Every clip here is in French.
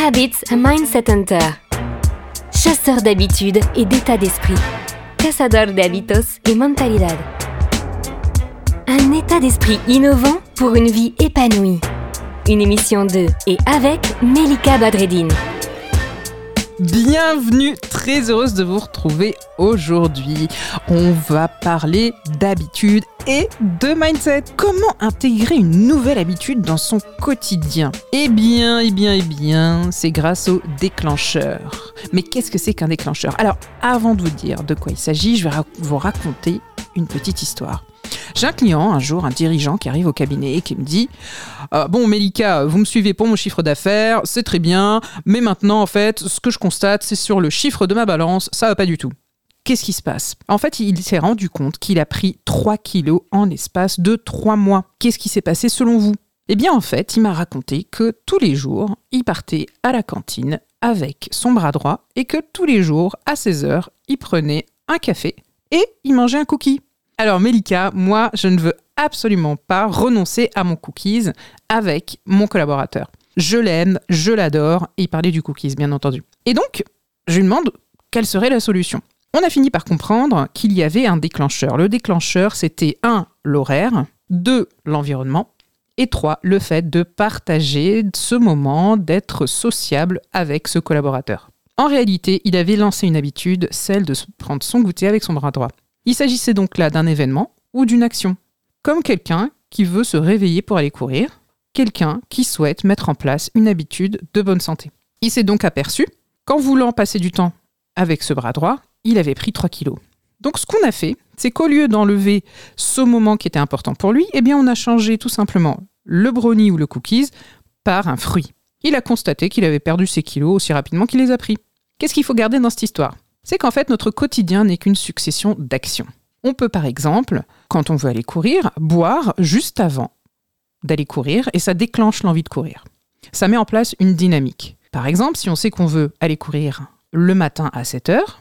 Habits Mindset Hunter. Chasseur d'habitudes et d'état d'esprit. Cazador de hábitos et mentalidad. Un état d'esprit innovant pour une vie épanouie. Une émission de et avec Melika Badreddine. Bienvenue, très heureuse de vous retrouver aujourd'hui. On va parler d'habitude et de mindset. Comment intégrer une nouvelle habitude dans son quotidien? Eh bien, eh bien, eh bien, c'est grâce au déclencheur. Mais qu'est-ce que c'est qu'un déclencheur? Alors, avant de vous dire de quoi il s'agit, je vais vous raconter une petite histoire. J'ai un client, un jour, un dirigeant qui arrive au cabinet et qui me dit euh, Bon, Melika, vous me suivez pour mon chiffre d'affaires, c'est très bien, mais maintenant, en fait, ce que je constate, c'est sur le chiffre de ma balance, ça va pas du tout. Qu'est-ce qui se passe? En fait, il s'est rendu compte qu'il a pris 3 kilos en l'espace de 3 mois. Qu'est-ce qui s'est passé selon vous? Eh bien, en fait, il m'a raconté que tous les jours, il partait à la cantine avec son bras droit et que tous les jours, à 16 heures, il prenait un café et il mangeait un cookie. Alors Melika, moi, je ne veux absolument pas renoncer à mon cookies avec mon collaborateur. Je l'aime, je l'adore, et il parlait du cookies, bien entendu. Et donc, je lui demande quelle serait la solution. On a fini par comprendre qu'il y avait un déclencheur. Le déclencheur, c'était 1. l'horaire, 2. l'environnement, et 3. le fait de partager ce moment, d'être sociable avec ce collaborateur. En réalité, il avait lancé une habitude, celle de prendre son goûter avec son bras droit. Il s'agissait donc là d'un événement ou d'une action, comme quelqu'un qui veut se réveiller pour aller courir, quelqu'un qui souhaite mettre en place une habitude de bonne santé. Il s'est donc aperçu qu'en voulant passer du temps avec ce bras droit, il avait pris 3 kilos. Donc ce qu'on a fait, c'est qu'au lieu d'enlever ce moment qui était important pour lui, eh bien on a changé tout simplement le brownie ou le cookies par un fruit. Il a constaté qu'il avait perdu ses kilos aussi rapidement qu'il les a pris. Qu'est-ce qu'il faut garder dans cette histoire? C'est qu'en fait notre quotidien n'est qu'une succession d'actions. On peut par exemple, quand on veut aller courir, boire juste avant d'aller courir et ça déclenche l'envie de courir. Ça met en place une dynamique. Par exemple, si on sait qu'on veut aller courir le matin à 7 heures,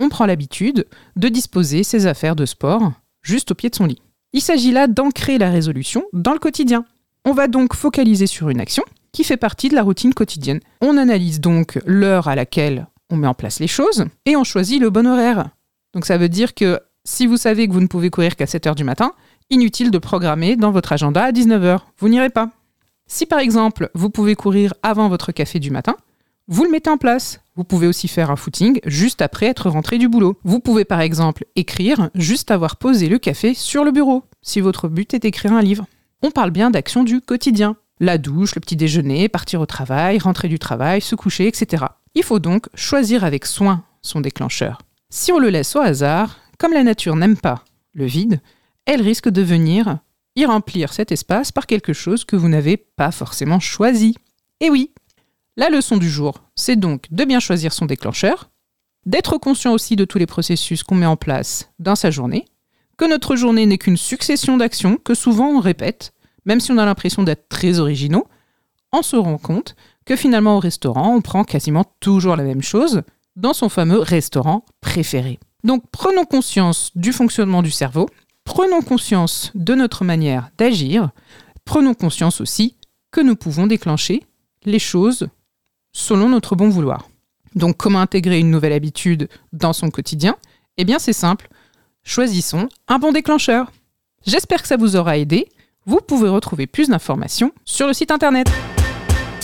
on prend l'habitude de disposer ses affaires de sport juste au pied de son lit. Il s'agit là d'ancrer la résolution dans le quotidien. On va donc focaliser sur une action qui fait partie de la routine quotidienne. On analyse donc l'heure à laquelle on met en place les choses et on choisit le bon horaire. Donc ça veut dire que si vous savez que vous ne pouvez courir qu'à 7 heures du matin, inutile de programmer dans votre agenda à 19h. Vous n'irez pas. Si par exemple, vous pouvez courir avant votre café du matin, vous le mettez en place. Vous pouvez aussi faire un footing juste après être rentré du boulot. Vous pouvez par exemple écrire juste avoir posé le café sur le bureau, si votre but est d'écrire un livre. On parle bien d'action du quotidien. La douche, le petit déjeuner, partir au travail, rentrer du travail, se coucher, etc. Il faut donc choisir avec soin son déclencheur. Si on le laisse au hasard, comme la nature n'aime pas le vide, elle risque de venir y remplir cet espace par quelque chose que vous n'avez pas forcément choisi. Et oui, la leçon du jour, c'est donc de bien choisir son déclencheur, d'être conscient aussi de tous les processus qu'on met en place dans sa journée, que notre journée n'est qu'une succession d'actions que souvent on répète, même si on a l'impression d'être très originaux, on se rend compte que finalement au restaurant, on prend quasiment toujours la même chose dans son fameux restaurant préféré. Donc prenons conscience du fonctionnement du cerveau, prenons conscience de notre manière d'agir, prenons conscience aussi que nous pouvons déclencher les choses selon notre bon vouloir. Donc comment intégrer une nouvelle habitude dans son quotidien? Eh bien c'est simple, choisissons un bon déclencheur. J'espère que ça vous aura aidé. Vous pouvez retrouver plus d'informations sur le site internet.